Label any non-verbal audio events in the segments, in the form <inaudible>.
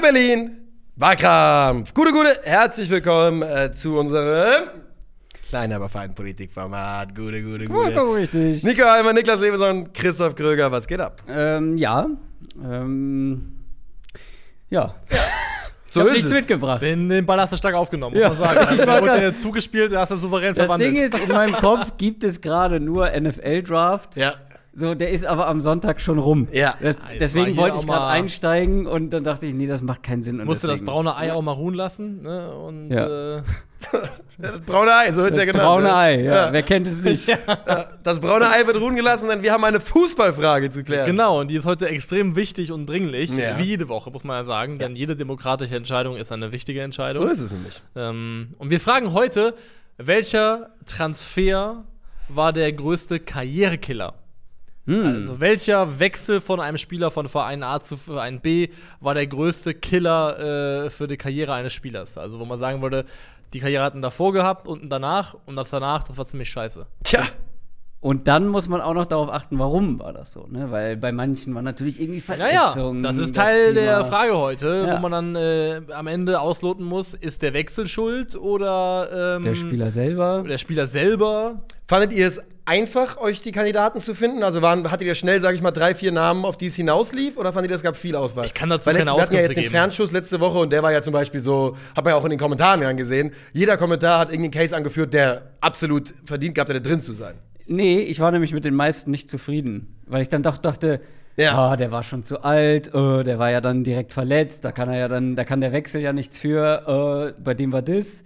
Calcio Berlin, Wahlkampf. Gute, gute, herzlich willkommen äh, zu unserem kleinen, aber feinen Politikformat. Gute, gute, gute. Vollkommen richtig. Nico Heimer, Niklas Ebeson, Christoph Kröger, was geht ab? Ähm, ja. Ähm, ja. So ich hab ist nichts es. mitgebracht. Den, den Ball hast du stark aufgenommen, muss Ja. man sagen. <laughs> Ich war wurde dir zugespielt, der hast du souverän Das verwandelt. Ding ist, in meinem Kopf gibt es gerade nur NFL-Draft. Ja. So, der ist aber am Sonntag schon rum. Ja. Das, deswegen wollte ich gerade mal- einsteigen und dann dachte ich, nee, das macht keinen Sinn. Musste das braune Ei auch mal ruhen lassen. Ne? Und Ja. äh, <laughs> Das braune Ei, so wird es ja genannt. braune ne? Ei, ja. Ja. Wer kennt es nicht? <laughs> Ja, Das braune Ei wird ruhen gelassen, denn wir haben eine Fußballfrage zu klären. genau, und die ist heute extrem wichtig und dringlich. Ja. Wie jede Woche, muss man ja sagen. Denn jede demokratische Entscheidung ist eine wichtige Entscheidung. So ist es nämlich. Ähm, und wir fragen heute, welcher Transfer war der größte Karrierekiller? Hm. Also welcher Wechsel von einem Spieler von Verein A zu Verein B war der größte Killer äh, für die Karriere eines Spielers? Also wo man sagen würde, die Karriere hatten davor gehabt und danach und das danach, das war ziemlich scheiße. Tja, Und dann muss man auch noch darauf achten, warum war das so, ne? Weil bei manchen war natürlich irgendwie Ja, ja, Verletzungen. das ist Teil der Thema. Frage heute, Ja. wo man dann äh, am Ende ausloten muss, ist der Wechsel schuld oder ähm, Der Spieler selber. der Spieler selber? fandet ihr es einfach, euch die Kandidaten zu finden? Also waren, hattet ihr schnell, sage ich mal, drei, vier Namen, auf die es hinauslief? Oder fandet ihr, es gab viel Auswahl? Ich kann dazu Weil keine letzte, Wir hatten ja jetzt Auskünfte den geben. Fernschuss letzte Woche und der war ja zum Beispiel so, hat man ja auch in den Kommentaren ja gesehen, jeder Kommentar hat irgendeinen Case angeführt, der absolut verdient gehabt hätte, drin zu sein. Nee, ich war nämlich mit den meisten nicht zufrieden, weil ich dann doch dachte, Ja. ah, der war schon zu alt, äh, der war ja dann direkt verletzt, da kann er ja dann, da kann der Wechsel ja nichts für, äh, bei dem war das.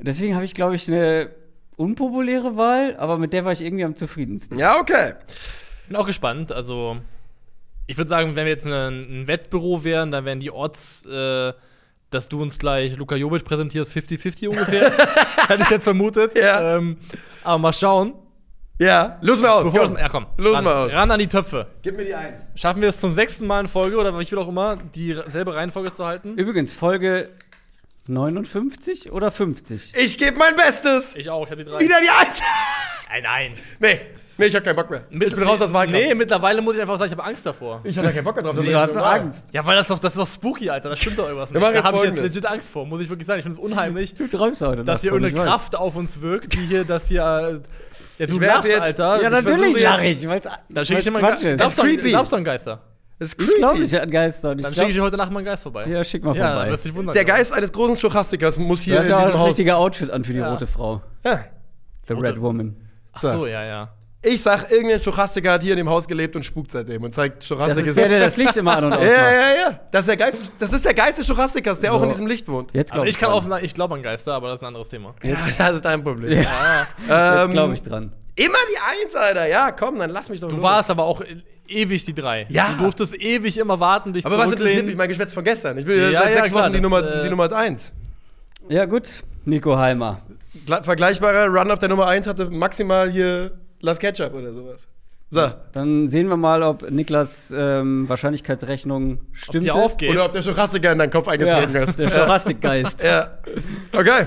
Deswegen habe ich, glaube ich, eine unpopuläre Wahl, aber mit der war ich irgendwie am zufriedensten. Ja, okay. Bin auch gespannt. Also, ich würde sagen, wenn wir jetzt ein, ein Wettbüro wären, dann wären die Odds, äh, dass du uns gleich Luka Jovic präsentierst, 50-50 ungefähr. <laughs> Hätte ich jetzt vermutet. Ja. Ähm, aber mal schauen. Ja, los mal aus. Bevor Komm. ja, komm. Los ran, mal aus. Ran an die Töpfe. Gib mir die Eins. Schaffen wir es zum sechsten Mal in Folge oder ich will auch immer, dieselbe Reihenfolge zu halten? Übrigens, Folge 59 oder 50? Ich gebe mein Bestes. Ich auch, ich habe die drei. Wieder die Eins. Nein, nein. nee, nee, ich hab keinen Bock mehr. ich bin raus aus Wahlkampf. Nee, mittlerweile muss ich einfach sagen, ich habe Angst davor. Ich hab da keinen Bock mehr drauf. Das Du ist hast normal. Angst. Ja, weil das doch, das ist doch spooky, Alter. Das stimmt doch irgendwas Wir nicht. machen Da jetzt habe ich jetzt legit Angst vor, muss ich wirklich sagen. Ich finde es unheimlich. Du träumst heute. dass hier irgendeine. Kraft auf uns wirkt, die hier, dass hier. äh, Ja, du lachst, jetzt- Alter. Ja, Ich natürlich jetzt- ich, weil Dann schicke ich dir mal Quatsch einen ist. Geist. Glaubst du an- creepy. Glaubst du an Geister? Das ist Ich creepy. glaube nicht an Geister. Ich Dann schicke ich dir heute Nacht mal einen Geist vorbei. ja, schick mal Ja, vorbei. wirst du dich wundern. Der ich. Geist eines großen Stochastikers muss du hier hast in ja auch diesem das Haus. richtige Outfit an für die Ja. rote Frau. Ja. The Rote- Red Woman. Ach so, ja, ja. Ich sag, irgendein Stochastiker hat hier in dem Haus gelebt und spukt seitdem und zeigt Das Stochastik ist der, der das Licht immer an und Ja, <laughs> ausmacht. ja, ja, ja. Das ist der Geist, das ist der Geist des Stochastikers, der So. auch in diesem Licht wohnt. Jetzt Aber glaube ich kann dran. auch sagen, ich glaube an Geister, aber das ist ein anderes Thema. Ja, das ist dein Problem. Ja. Jetzt Ähm, glaube ich dran. Immer die Eins, Alter. Ja, komm, dann lass mich doch Du los. warst aber auch ewig die drei. Ja. Du durftest ewig immer warten, dich Aber was interessiert zurücklehnen. mich mein Geschwätz von gestern? Ich will Ja, seit ja, sechs klar, Wochen die das, Nummer, äh, die Nummer eins. Ja, gut. Nico. Gla- Vergleichbarer Run auf der Nummer eins hatte maximal hier Las Ketchup oder sowas. So. Dann sehen wir mal, ob Niklas ähm, Wahrscheinlichkeitsrechnung stimmt. Oder ob der Stochastiker in deinen Kopf Ja, eingezogen ist. der Jurassic-Geist. <laughs> Ja. Okay.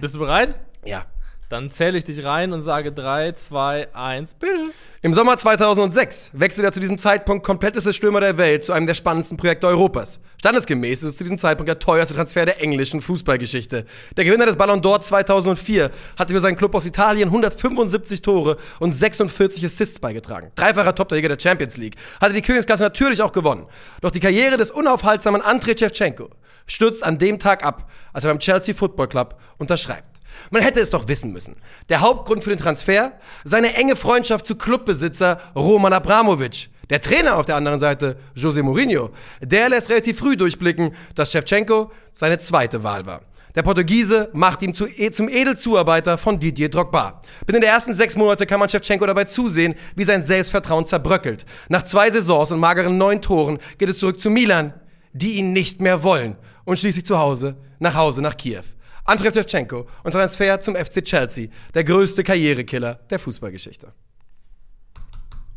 Bist du bereit? Ja. Dann zähle ich dich rein und sage 3, 2, 1, bitte. Im Sommer 2006 wechselt er zu diesem Zeitpunkt kompletteste Stürmer der Welt zu einem der spannendsten Projekte Europas. Standesgemäß ist es zu diesem Zeitpunkt der teuerste Transfer der englischen Fußballgeschichte. Der Gewinner des Ballon d'Or 2004 hatte für seinen Club aus Italien 175 Tore und 46 Assists beigetragen. Dreifacher Top-Torjäger der Champions League. Hatte die Königsklasse natürlich auch gewonnen. Doch die Karriere des unaufhaltsamen Andrei Shevchenko stürzt an dem Tag ab, als er beim Chelsea Football Club unterschreibt. Man hätte es doch wissen müssen. Der Hauptgrund für den Transfer? Seine enge Freundschaft zu Clubbesitzer Roman Abramovic. Der Trainer auf der anderen Seite, José Mourinho, der lässt relativ früh durchblicken, dass Shevchenko seine zweite Wahl war. Der Portugiese macht ihn zu, eh, zum Edelzuarbeiter von Didier Drogba. Binnen der ersten sechs Monate kann man Shevchenko dabei zusehen, wie sein Selbstvertrauen zerbröckelt. Nach zwei Saisons und mageren neun Toren geht es zurück zu Milan, die ihn nicht mehr wollen. Und schließlich zu Hause, nach Hause nach Kiew. Andrei Shevchenko und sein Transfer zum FC Chelsea, der größte Karrierekiller der Fußballgeschichte.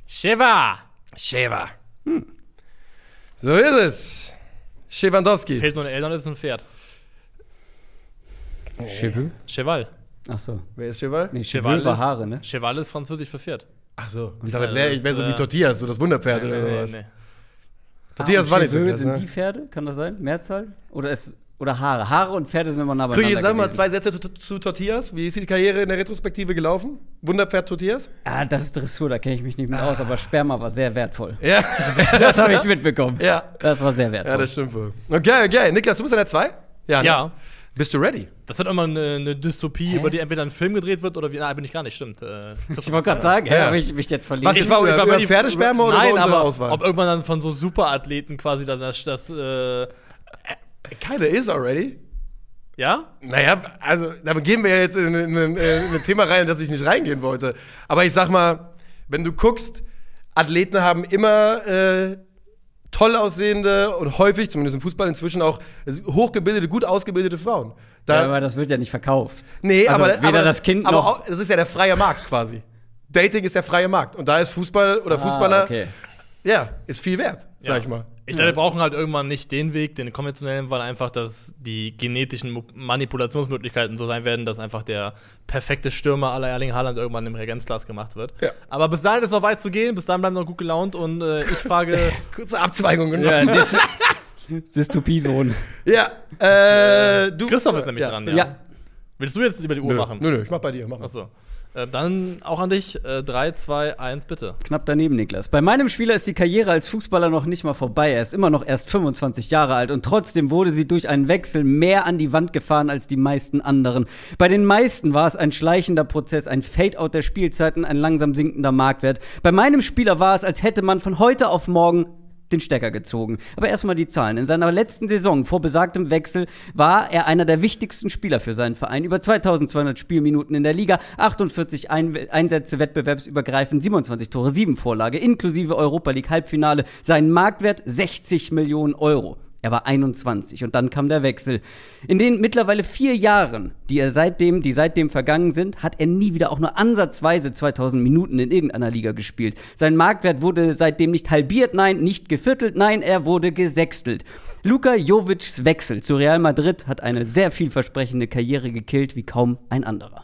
Sheva! Sheva. So ist es. Shevandowski. Fehlt nur ein Eltern, das ist ein Pferd. Cheval? Cheval. Ach so. Wer ist Cheval? Nee, Cheval war ist- Haare, ne? Cheval ist französisch für Pferd. Ach so. Ich dachte, das wär, ich wäre so wie äh, Tortillas, so das Wunderpferd oder sowas. Tortillas war nicht so sind ne? die Pferde? Kann das sein? Mehrzahl? Oder, ist, oder Haare? Haare und Pferde sind immer nah beieinander sag mal gewesen. zwei Sätze zu, zu Tortillas. Wie ist die Karriere in der Retrospektive gelaufen? Wunderpferd Tortillas? Ah, das ist Dressur, da kenne ich mich nicht mehr aus, aber Sperma war sehr wertvoll. Ja. <laughs> Das habe ich mitbekommen. Ja. Das war sehr wertvoll. Ja, das stimmt wohl. Okay, okay. Niklas, du bist an der 2? Ja. ne? Ja. Bist du ready? Das wird immer eine, eine Dystopie, über die entweder ein Film gedreht wird oder wie. Nein, bin ich gar nicht, stimmt. Äh, ich wollte gerade sagen, Ja. habe ich mich jetzt verliebt. Was ich war, über- ich war über Pferdesperma oder Nein, über aber Auswahl? ob irgendwann dann von so Superathleten quasi dann das, das äh, Keine is already. ja? Naja, also, da gehen wir ja jetzt in, in, in, in ein Thema rein, in das ich nicht reingehen wollte. Aber ich sag mal, wenn du guckst, Athleten haben immer äh, toll aussehende und häufig, zumindest im Fußball inzwischen auch, hochgebildete, gut ausgebildete Frauen. Da, ja, aber das wird ja nicht verkauft. nee, also aber, weder aber das Kind aber noch. auch, das ist ja der freie Markt quasi. Dating ist der freie Markt. Und da ist Fußball oder Fußballer, Ah, okay. ja, ist viel wert, sag Ja. ich mal. Ich glaube, wir brauchen halt irgendwann nicht den Weg, den konventionellen, weil einfach, dass die genetischen Manipulationsmöglichkeiten so sein werden, dass einfach der perfekte Stürmer aller Erling Haaland irgendwann im Reagenzglas gemacht wird. Ja. Aber bis dahin ist noch weit zu gehen, bis dahin bleiben wir noch gut gelaunt und äh, ich <laughs> frage, Kurze Abzweigung Ja, genommen. Dys <laughs> Dystopie-Sohn. Ja, äh, du. Christoph ist nämlich ja. dran, Ja. ja. Willst du jetzt über die Uhr Nö, machen? nö, nö, ich mach bei dir. Mach mal. Achso. Äh, dann auch an dich. Äh, 3, 2, 1, bitte. Knapp daneben, Niklas. Bei meinem Spieler ist die Karriere als Fußballer noch nicht mal vorbei. Er ist immer noch erst 25 Jahre alt und trotzdem wurde sie durch einen Wechsel mehr an die Wand gefahren als die meisten anderen. Bei den meisten war es ein schleichender Prozess, ein Fade-out der Spielzeiten, ein langsam sinkender Marktwert. Bei meinem Spieler war es, als hätte man von heute auf morgen den Stecker gezogen. Aber erstmal die Zahlen. In seiner letzten Saison vor besagtem Wechsel war er einer der wichtigsten Spieler für seinen Verein. Über 2200 Spielminuten in der Liga, 48 Ein Einsätze wettbewerbsübergreifend, 27 Tore, 7 Vorlage, inklusive Europa League Halbfinale. Sein Marktwert 60 Millionen Euro. Er war 21 und dann kam der Wechsel. In den mittlerweile vier Jahren, die er seitdem, die seitdem vergangen sind, hat er nie wieder auch nur ansatzweise 2000 Minuten in irgendeiner Liga gespielt. Sein Marktwert wurde seitdem nicht halbiert, nein, nicht geviertelt, nein, er wurde gesextelt. Luka Jovic's Wechsel zu Real Madrid hat eine sehr vielversprechende Karriere gekillt wie kaum ein anderer.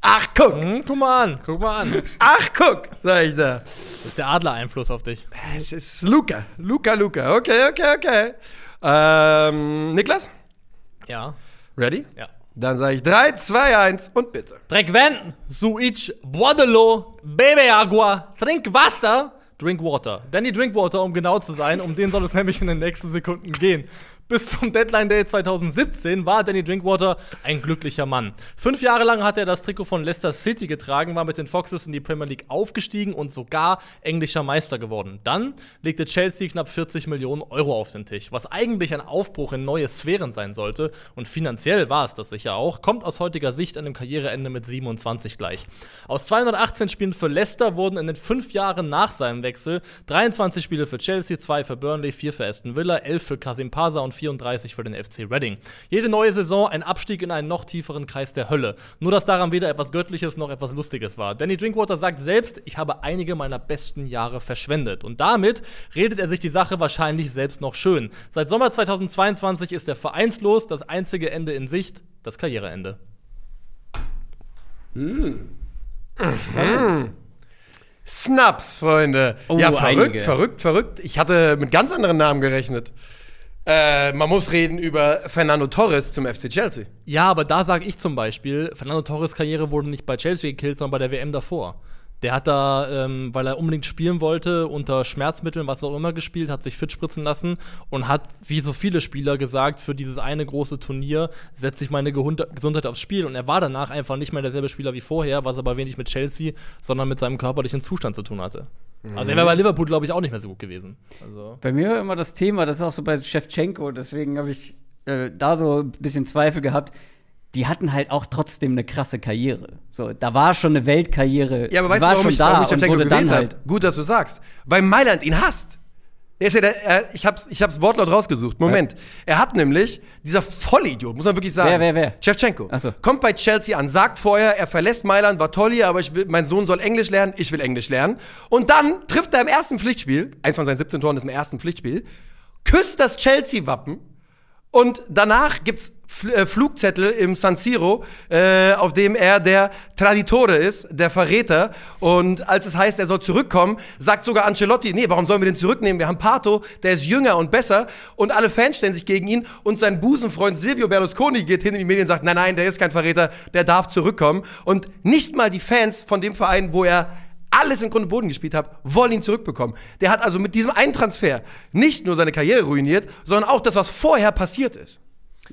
Ach, guck! Hm, guck mal an, guck mal an. Ach, guck! Sag ich da. Das ist der Adler-Einfluss auf dich. Es ist Luca. Luca, Luca. Okay, okay, okay. Ähm, Niklas? Ja. Ready? Ja. Dann sage ich 3, 2, 1 und bitte. Trink Ven, Suich, Boadelo, Bebe Agua, trink Wasser, drink water. Danny Drinkwater, um genau zu sein, um den soll es nämlich in den nächsten Sekunden gehen. Bis zum Deadline Day 2017 war Danny Drinkwater ein glücklicher Mann. Fünf Jahre lang hat er das Trikot von Leicester City getragen, war mit den Foxes in die Premier League aufgestiegen und sogar englischer Meister geworden. Dann legte Chelsea knapp 40 Millionen Euro auf den Tisch, was eigentlich ein Aufbruch in neue Sphären sein sollte. Und finanziell war es das sicher auch, kommt aus heutiger Sicht an dem Karriereende mit 27 gleich. Aus 218 Spielen für Leicester wurden in den fünf Jahren nach seinem Wechsel 23 Spiele für Chelsea, 2 für Burnley, 4 für Aston Villa, 11 für Kasim Pasa und 34 für den FC Reading. Jede neue Saison ein Abstieg in einen noch tieferen Kreis der Hölle. Nur dass daran weder etwas Göttliches noch etwas Lustiges war. Danny Drinkwater sagt selbst, ich habe einige meiner besten Jahre verschwendet. Und damit redet er sich die Sache wahrscheinlich selbst noch schön. Seit Sommer 2022 ist er vereinslos, das einzige Ende in Sicht, das Karriereende. Snaps, Freunde. Oh, ja, verrückt, einige. verrückt, verrückt. Ich hatte mit ganz anderen Namen gerechnet. Äh, man muss reden über Fernando Torres zum FC Chelsea. Ja, aber da sage ich zum Beispiel, Fernando Torres Karriere wurde nicht bei Chelsea gekillt, sondern bei der WM davor. Der hat da, ähm, weil er unbedingt spielen wollte, unter Schmerzmitteln, was auch immer gespielt, hat sich fit spritzen lassen und hat, wie so viele Spieler, gesagt, für dieses eine große Turnier setze ich meine Gehund Gesundheit aufs Spiel. Und er war danach einfach nicht mehr derselbe Spieler wie vorher, was aber wenig mit Chelsea, sondern mit seinem körperlichen Zustand zu tun hatte. Also er wäre bei Liverpool, glaube ich, auch nicht mehr so gut gewesen. Also. Bei mir war immer das Thema, das ist auch so bei Shevchenko, deswegen habe ich äh, da so ein bisschen Zweifel gehabt. Die hatten halt auch trotzdem eine krasse Karriere. So, da war schon eine Weltkarriere. Ja, aber weißt du, war warum schon ich, da warum ich und Shevchenko gewählt halt. habe? Gut, dass du sagst. Weil Mailand ihn hasst. Der ist ja der, er, ich, hab's, ich hab's wortlaut rausgesucht. Moment. Er hat nämlich, dieser Vollidiot, muss man wirklich sagen. Wer, wer, wer? Shevchenko. Ach so. Kommt bei Chelsea an, sagt vorher, er verlässt Mailand, war toll hier, aber ich will, mein Sohn soll Englisch lernen, ich will Englisch lernen. Und dann trifft er im ersten Pflichtspiel, eins von seinen 17 Toren ist im ersten Pflichtspiel, küsst das Chelsea-Wappen Und danach gibt's äh, Flugzettel im San Siro, äh, auf dem er der Traditore ist, der Verräter. Und als es heißt, er soll zurückkommen, sagt sogar Ancelotti, nee, warum sollen wir den zurücknehmen? Wir haben Pato, der ist jünger und besser. Und alle Fans stellen sich gegen ihn. Und sein Busenfreund Silvio Berlusconi geht hin in die Medien und sagt, nein, nein, der ist kein Verräter, der darf zurückkommen. Und nicht mal die Fans von dem Verein, wo er alles im Grunde Boden gespielt hat, wollen ihn zurückbekommen. Der hat also mit diesem einen Transfer nicht nur seine Karriere ruiniert, sondern auch das, was vorher passiert ist.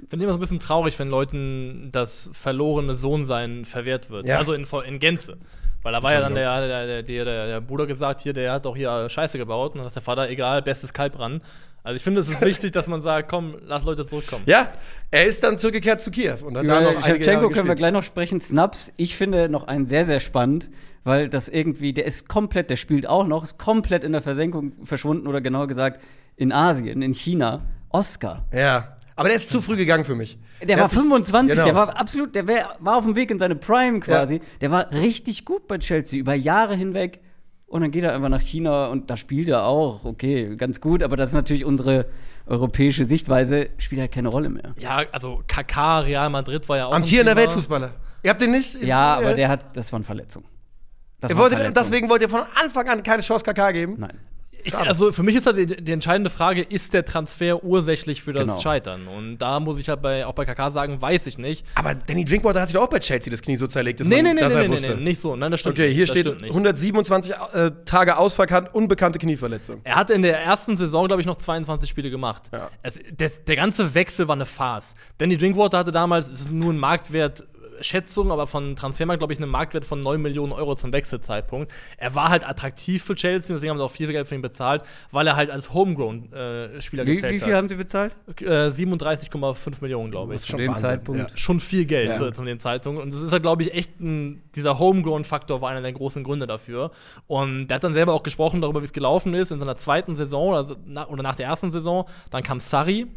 Ich finde immer so ein bisschen traurig, wenn Leuten das verlorene Sohnsein verwehrt wird. Ja. Also in, in Gänze. Weil da war ja dann der, der, der, der, der Bruder gesagt, hier, der hat doch hier Scheiße gebaut. Und dann sagt der Vater, egal, bestes Kalb ran. Also ich finde, es ist wichtig, dass man sagt, komm, lass Leute zurückkommen. Ja, er ist dann zurückgekehrt zu Kiew und hat da noch Shevchenko können wir gleich noch sprechen. Snaps, ich finde noch einen sehr, sehr spannend, weil das irgendwie, der ist komplett, der spielt auch noch, ist komplett in der Versenkung verschwunden oder genauer gesagt in Asien, in China. Oscar. Ja, aber der ist zu früh gegangen für mich. Der war hat sich- 25, genau. der war absolut, der wär, war auf dem Weg in seine Prime quasi. Der war richtig gut bei Chelsea, über Jahre hinweg. Und dann geht er einfach nach China und da spielt er auch, okay, ganz gut, aber das ist natürlich unsere europäische Sichtweise, spielt halt keine Rolle mehr. Ja, also KK, Real Madrid war ja auch. Amtierender. Weltfußballer. Ihr habt den nicht? Ja, aber der hat, das waren Verletzungen. Das Ihr waren wolltet, Verletzungen. deswegen wollt ihr von Anfang an keine Chance KK geben? Nein. Ich, also für mich ist halt die, die entscheidende Frage, ist der Transfer ursächlich für das Genau. Scheitern? Und da muss ich halt bei, auch bei KK sagen, weiß ich nicht. Aber Danny Drinkwater hat sich auch bei Chelsea das Knie so zerlegt, dass Nee, man nee, nee, das nee, halt nee, wusste. nee, nicht so. Nein, das stimmt Okay, hier. Das steht stimmt nicht. 127 äh, Tage ausverkannt, unbekannte Knieverletzung. Er hatte in der ersten Saison, glaube ich, noch 22 Spiele gemacht. Ja. Es, der, der ganze Wechsel war eine Farce. Danny Drinkwater hatte damals, es ist nur ein Marktwert. Schätzung, aber von Transfermarkt, glaube ich, einen Marktwert von 9 Millionen Euro zum Wechselzeitpunkt. Er war halt attraktiv für Chelsea, deswegen haben sie auch viel Geld für ihn bezahlt, weil er halt als Homegrown-Spieler Wie, gezählt wie viel hat. haben sie bezahlt? Äh, 37,5 Millionen, glaube ich. Zu dem Zeitpunkt. Ja. Schon viel Geld Ja. zu, zu den Zeitungen. Und das ist ja, glaube ich, echt ein, dieser Homegrown-Faktor war einer der großen Gründe dafür. Und der hat dann selber auch gesprochen darüber, wie es gelaufen ist in seiner zweiten Saison also na, oder nach der ersten Saison. Dann kam Sarri.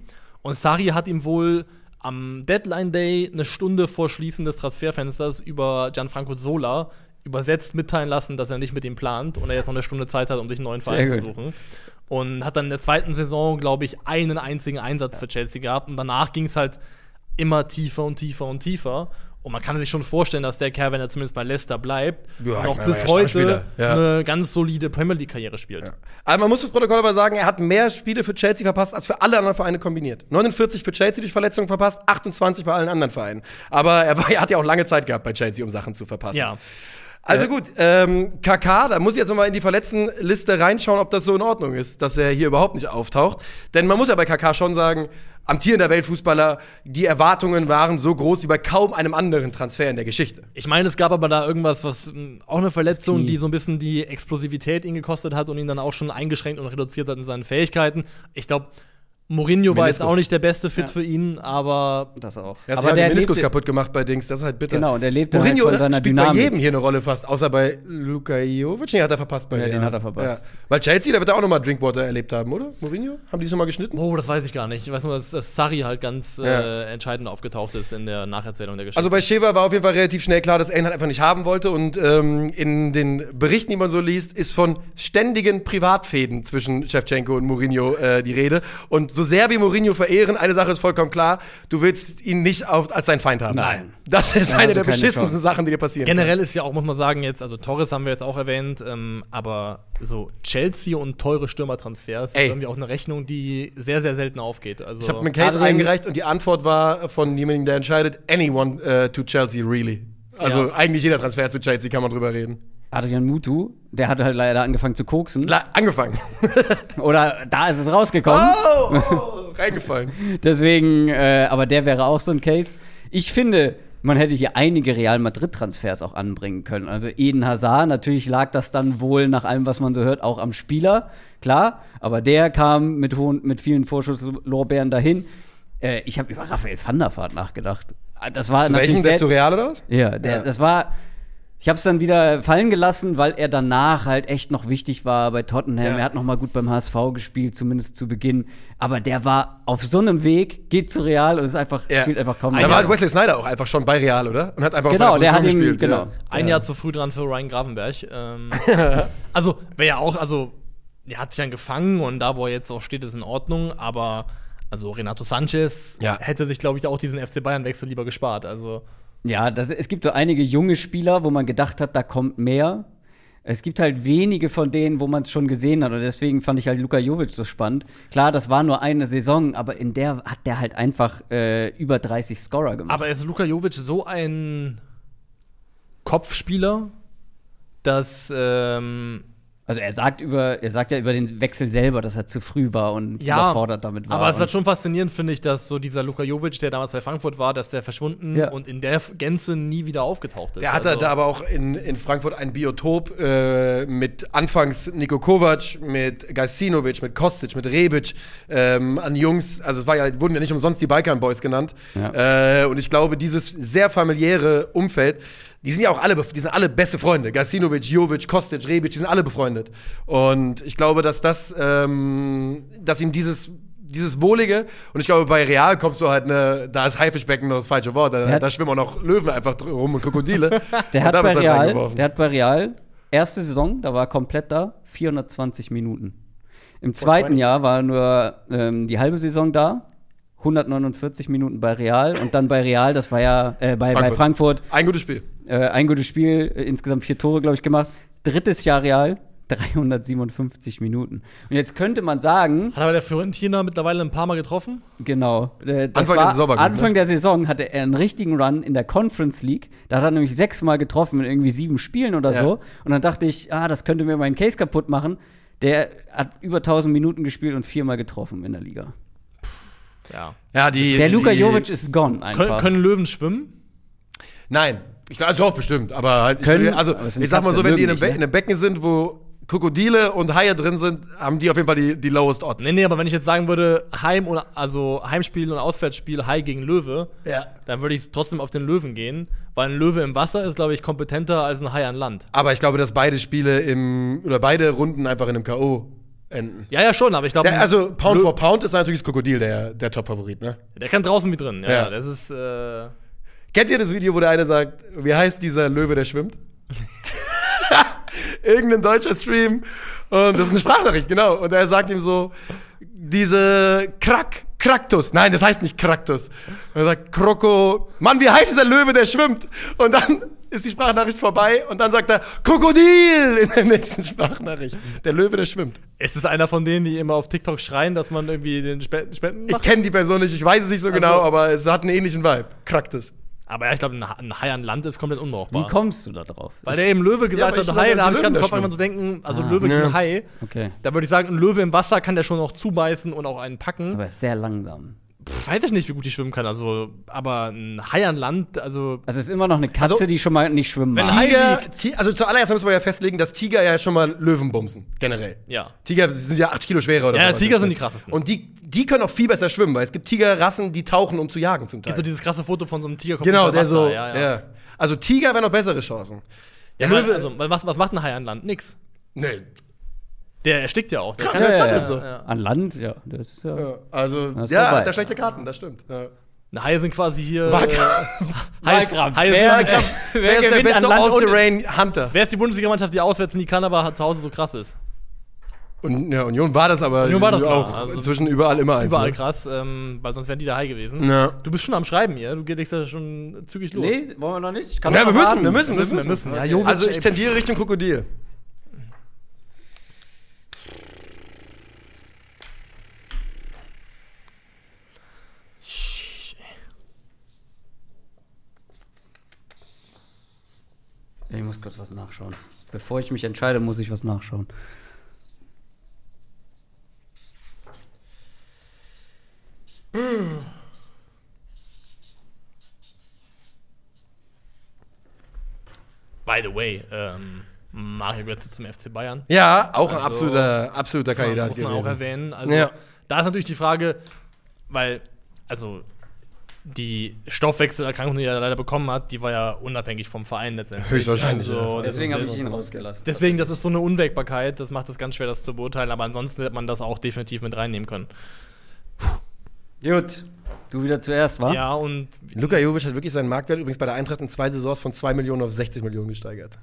Und Sarri hat ihm wohl am Deadline Day eine Stunde vor Schließen des Transferfensters über Gianfranco Sola übersetzt mitteilen lassen, dass er nicht mit ihm plant und er jetzt noch eine Stunde Zeit hat, um sich einen neuen Verein zu suchen. Und hat dann in der zweiten Saison, glaube ich, einen einzigen Einsatz für Chelsea gehabt. Und danach ging es halt immer tiefer und tiefer und tiefer. Und man kann sich schon vorstellen, dass der Kerl, wenn er zumindest bei Leicester bleibt, Ja, noch bis ja heute. Ja. eine ganz solide Premier League-Karriere spielt. Aber man muss fürs Protokoll aber sagen, er hat mehr Spiele für Chelsea verpasst als für alle anderen Vereine kombiniert. 49 für Chelsea durch Verletzungen verpasst, 28 bei allen anderen Vereinen. Aber er, war, er hat ja auch lange Zeit gehabt bei Chelsea, um Sachen zu verpassen. Ja. Also gut, ähm, KK, da muss ich jetzt noch mal in die Verletztenliste reinschauen, ob das so in Ordnung ist, dass er hier überhaupt nicht auftaucht. Denn man muss ja bei KK schon sagen, amtierender Weltfußballer, die Erwartungen waren so groß wie bei kaum einem anderen Transfer in der Geschichte. Ich meine, es gab aber da irgendwas, was mh, auch eine Verletzung, die so ein bisschen die Explosivität ihn gekostet hat und ihn dann auch schon eingeschränkt und reduziert hat in seinen Fähigkeiten. Ich glaube, Mourinho war jetzt Meniskus. auch nicht der beste Fit Ja. für ihn, aber Das auch. Er hat aber sich halt der den Meniskus lebte- kaputt gemacht bei Dings, das ist halt bitter. Genau, der lebte halt Mourinho von seiner spielt Dynamik. bei jedem hier eine Rolle fast, außer bei Luka Jovic. Nee, hat er verpasst bei Ja, den hat er verpasst. Ja. Weil Chelsea, da wird er auch nochmal Drinkwater erlebt haben, oder? Mourinho? Haben die es nochmal geschnitten? oh, das weiß ich gar nicht. Ich weiß nur, dass, dass Sarri halt ganz Ja. äh, entscheidend aufgetaucht ist in der Nacherzählung der Geschichte. Also bei Sheva war auf jeden Fall relativ schnell klar, dass er ihn halt einfach nicht haben wollte. Und ähm, in den Berichten, die man so liest, ist von ständigen Privatfäden zwischen Shevchenko und Mourinho äh, die Rede. Und so sehr wir Mourinho verehren, eine Sache ist vollkommen klar, du willst ihn nicht auf, als deinen Feind haben. Nein. Das ist eine der beschissensten Chance. Sachen, die dir passieren. Generell ist ja auch, muss man sagen, jetzt, also Torres haben wir jetzt auch erwähnt, ähm, aber so Chelsea und teure Stürmertransfers Ey. ist irgendwie auch eine Rechnung, die sehr, sehr selten aufgeht. Also, Ich habe einen Case eingereicht und die Antwort war von jemandem, der entscheidet, anyone äh, to Chelsea, really. Also Ja. eigentlich jeder Transfer zu Chelsea kann man drüber reden. Adrian Mutu, der hat halt leider angefangen zu koksen. La angefangen. <laughs> Oder da ist es rausgekommen. oh, oh, <laughs> reingefallen. Deswegen, äh, aber der wäre auch so ein Case. Ich finde, man hätte hier einige Real Madrid-Transfers auch anbringen können. Also Eden Hazard, natürlich lag das dann wohl nach allem, was man so hört, auch am Spieler, klar. Aber der kam mit, hohen, mit vielen Vorschusslorbeeren dahin. Äh, ich habe über Raphael van der Vaart nachgedacht. Ah, Das war Zu natürlich welchem? Der zu Real oder was? ja, der, Ja. das war. Ich habe es dann wieder fallen gelassen, weil er danach halt echt noch wichtig war bei Tottenham. Ja. Er hat noch mal gut beim HSV gespielt, zumindest zu Beginn. Aber der war auf so einem Weg, geht zu Real und ist einfach Ja. spielt einfach kaum Da mehr. war halt Wesley Snyder auch einfach schon bei Real, oder? Und hat einfach Genau, der hat ihn gespielt. genau. Ja. Ein Ja. Jahr zu früh dran für Ryan Gravenberg. Ähm, <laughs> also, wäre ja auch, also, er hat sich dann gefangen und da, wo er jetzt auch steht, ist in Ordnung, aber Also Renato Sanchez Ja. hätte sich, glaube ich, auch diesen FC Bayern-Wechsel lieber gespart. Also Ja, das, es gibt so einige junge Spieler, wo man gedacht hat, da kommt mehr. Es gibt halt wenige von denen, wo man es schon gesehen hat. Und deswegen fand ich halt Luka Jovic so spannend. Klar, das war nur eine Saison, aber in der hat der halt einfach äh, über 30 Scorer gemacht. Aber ist Luka Jovic so ein Kopfspieler, dass ähm, also er sagt über, er sagt ja über den Wechsel selber, dass er zu früh war und ja, überfordert damit war. aber es ist halt schon faszinierend, finde ich, dass so dieser Luka Jovic, der damals bei Frankfurt war, dass der verschwunden Ja. und in der Gänze nie wieder aufgetaucht ist. Der hatte Also- da aber auch in, in Frankfurt ein Biotop äh, mit anfangs Niko Kovac, mit Gajsinovic, mit Kostic, mit Rebic ähm, an Jungs. Also es war ja, wurden ja nicht umsonst die Balkan Boys genannt. Äh, und ich glaube, dieses sehr familiäre Umfeld, die sind ja auch alle, die sind alle beste Freunde. Gajsinovic, Jovic, Kostic, Rebic, die sind alle befreundet. Und ich glaube, dass das, ähm, dass ihm dieses dieses Wohlige, und ich glaube, bei Real kommst du halt, ne, da ist Haifischbecken noch das falsche Wort, da, da schwimmen auch noch Löwen einfach rum und Krokodile. <laughs> Der hat, bei halt Real, der hat bei Real, erste Saison, da war er komplett da, 420 Minuten. Im zweiten Jahr war er nur ähm, die halbe Saison da, 149 Minuten bei Real. Und dann bei Real, das war ja äh, bei, bei Frankfurt. Frankfurt, Ein gutes Spiel. Äh, ein gutes Spiel, äh, insgesamt vier Tore, glaube ich, gemacht. Drittes Jahr Real, <laughs> 357 Minuten. Und jetzt könnte man sagen, Hat aber der Fiorentina mittlerweile ein paar Mal getroffen? Genau. Äh, das Anfang der war, Saison war gut, Anfang ne? der Saison hatte er einen richtigen Run in der Conference League. Da hat er nämlich sechsmal getroffen in irgendwie sieben Spielen oder Ja. so. Und dann dachte ich, ah, das könnte mir meinen Case kaputt machen. Der hat über 1000 Minuten gespielt und viermal getroffen in der Liga. Ja. Ja, die, Der Luka die, Jovic ist gone einfach. Können, können Löwen schwimmen? Nein, ich glaube doch bestimmt, aber halt, ich Können, würde- also aber ich sag mal so, wenn die in einem, Be nicht, in einem Becken sind, wo Krokodile und Haie drin sind, haben die auf jeden Fall die, die lowest odds. Nee, nee, aber wenn ich jetzt sagen würde, Heim und, also Heimspiel und Auswärtsspiel Hai gegen Löwe, Ja. dann würde ich trotzdem auf den Löwen gehen, weil ein Löwe im Wasser ist, glaube ich, kompetenter als ein Hai an Land. Aber ich glaube, dass beide Spiele im oder beide Runden einfach in einem K.O. enden. Ja, ja, schon, aber ich glaube. Also Pound Lö- for Pound ist natürlich das Krokodil der, der Top-Favorit, ne? Der kann draußen wie drin, ja. Ja. ja. Das ist. Äh, Kennt ihr das Video, wo der eine sagt, wie heißt dieser Löwe, der schwimmt? <laughs> Irgendein deutscher Stream. Und das ist eine Sprachnachricht, genau. Und er sagt ihm so, diese Krak, Kraktus. Nein, das heißt nicht Kraktus. Und er sagt, Kroko. Mann, wie heißt dieser Löwe, der schwimmt? Und dann ist die Sprachnachricht vorbei und dann sagt er, Krokodil in der nächsten Sprachnachricht. Der Löwe, der schwimmt. ist es einer von denen, die immer auf TikTok schreien, dass man irgendwie den Spe Spenden Ich macht? kenne die Person nicht, ich weiß es nicht so genau, Also- aber es hat einen ähnlichen Vibe. Kraktus. Aber ja, ich glaube, ein, Ha- ein Hai an Land ist komplett unbrauchbar. Wie kommst du da drauf? Weil der eben Löwe gesagt ich hat, Hai, da habe ich gerade im Kopf angefangen zu denken, also Ah, Löwe ne. gegen Hai. Okay. Da würde ich sagen, ein Löwe im Wasser kann der schon noch zubeißen und auch einen packen. Aber ist sehr langsam. Pff, weiß ich nicht, wie gut die schwimmen kann. Also, aber ein Hai an Land, also. Also es ist immer noch eine Katze, Also, die schon mal nicht schwimmen wenn mag. Tiger, also zuallererst müssen wir ja festlegen, dass Tiger ja schon mal Löwen bumsen, generell. Ja. Tiger sind ja 8 Kilo schwerer oder Ja, sowas. Tiger sind die krassesten. Und die, die können auch viel besser schwimmen, weil es gibt Tigerrassen, die tauchen, um zu jagen zum Teil. Gibt so dieses krasse Foto von so einem Tiger kommt genau, der so. Wasser. Ja, ja. Also Tiger wären noch bessere Chancen. Ja, Löwe. Also, was, was macht ein Hai an Land? Nix. nee. Der erstickt ja auch. Der kann ja, ja, ja, ja, so. An Land, ja. Das ist ja. Ja, also, Das ist ja, hat er schlechte Karten, das stimmt. Ja. Na, Haie sind quasi hier. Wahlkampf. <laughs> Äh, Wahlkampf. Haie sind, Wer- äh, Wer ist der gewinnt beste an Land und- All-Terrain-Hunter? wer ist die Bundesligamannschaft, die auswärts nie kann, aber zu Hause so krass ist? Und ja, Union war das aber Union war das auch mal, also inzwischen überall immer eins. Überall ne? krass, ähm, weil sonst wären die der Hai gewesen. Ja. Du bist schon am Schreiben hier. Du gehst ja schon zügig los. Nee, wollen wir noch nicht? Ich kann Ja, wir müssen, wir müssen, wir müssen, wir müssen. Ja. Jovic, also ich ey. tendiere Richtung Krokodil. Ich muss kurz was nachschauen. Bevor ich mich entscheide, muss ich was nachschauen. By the way, ähm, Mario Götze zum FC Bayern. Ja, auch ein Also, absoluter, absoluter Kandidat muss man auch gewesen. erwähnen. Also, Ja. da ist natürlich die Frage, weil, also, die Stoffwechselerkrankung, die er leider bekommen hat, die war ja unabhängig vom Verein letztendlich. Höchstwahrscheinlich, Also, ja. Deswegen habe ich ihn rausgelassen. Deswegen, das ist so eine Unwägbarkeit, das macht es ganz schwer, das zu beurteilen, aber ansonsten hätte man das auch definitiv mit reinnehmen können. Gut. Du wieder zuerst, wa? Ja, und Luka Jovic hat wirklich seinen Marktwert übrigens bei der Eintracht in zwei Saisons von 2 Millionen auf 60 Millionen gesteigert.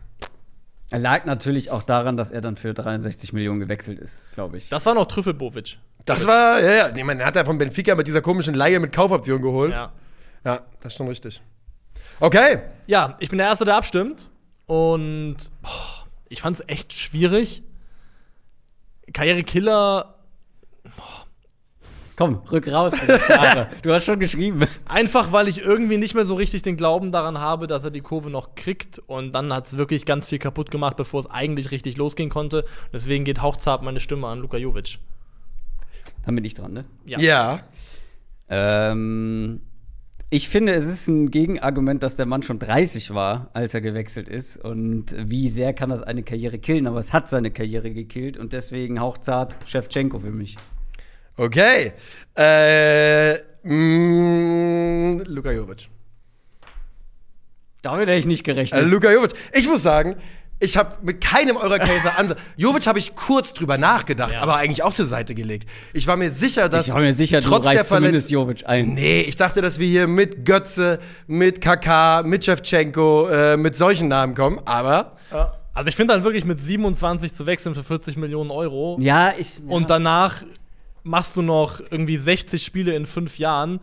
Er lag natürlich auch daran, dass er dann für 63 Millionen gewechselt ist, glaube ich. das war noch Trüffelbovic. Das war, ja, ja. Nee, man hat ja von Benfica mit dieser komischen Laie mit Kaufoption geholt. Ja. ja, das ist schon richtig. Okay. ja, ich bin der Erste, der abstimmt. Und boah, ich fand es echt schwierig. Karrierekiller, Komm, rück raus. <laughs> du hast schon geschrieben. einfach weil ich irgendwie nicht mehr so richtig den Glauben daran habe, dass er die Kurve noch kriegt. Und dann hat es wirklich ganz viel kaputt gemacht, bevor es eigentlich richtig losgehen konnte. Deswegen geht hauchzart meine Stimme an Luka Jovic. Dann bin ich dran, ne? Ja. Ja. Ähm, ich finde, es ist ein Gegenargument, dass der Mann schon 30 war, als er gewechselt ist. Und wie sehr kann das eine Karriere killen? Aber es hat seine Karriere gekillt und deswegen hauchzart Shevchenko für mich. Okay. Äh, mh, Luka Jovic. Damit hätte ich nicht gerechnet. Äh, Luka Jovic. Ich muss sagen, ich habe mit keinem eurer Caser an. Jovic habe ich kurz drüber nachgedacht, Ja. aber eigentlich auch zur Seite gelegt. Ich war mir sicher, dass. ich war mir sicher, du trotz der reißt zumindest Jovic ein. Nee, ich dachte, dass wir hier mit Götze, mit Kaká, mit Shevchenko, äh, mit solchen Namen kommen, aber. Also ich finde dann wirklich mit 27 zu wechseln für 40 Millionen Euro. Ja, ich. Ja. Und danach machst du noch irgendwie 60 Spiele in fünf Jahren.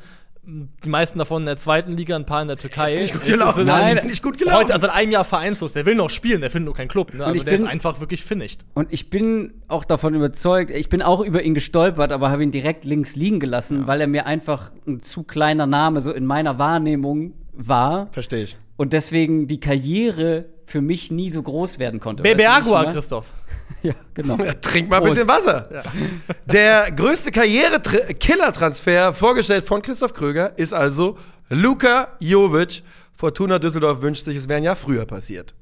Die meisten davon in der zweiten Liga, ein paar in der Türkei. Ist nicht gut ist- gelaufen. ist- Nein, ist nicht gut gelaufen. Heute, also seit einem Jahr vereinslos. Der will noch spielen, der findet nur keinen Club. Ne? Also der ist bin- einfach wirklich finished. Und ich bin auch davon überzeugt, ich bin auch über ihn gestolpert, aber habe ihn direkt links liegen gelassen, weil er mir einfach ein zu kleiner Name so in meiner Wahrnehmung war Verstehe ich. und deswegen die Karriere für mich nie so groß werden konnte. Bebe Agua? Christoph. <laughs> Ja, genau. Ja, trink mal ein bisschen Wasser. <laughs> Der größte Karriere-Killer-Transfer, vorgestellt von Christoph Kröger, ist also Luka Jovic. Fortuna Düsseldorf wünscht sich, es wäre ein Jahr früher passiert.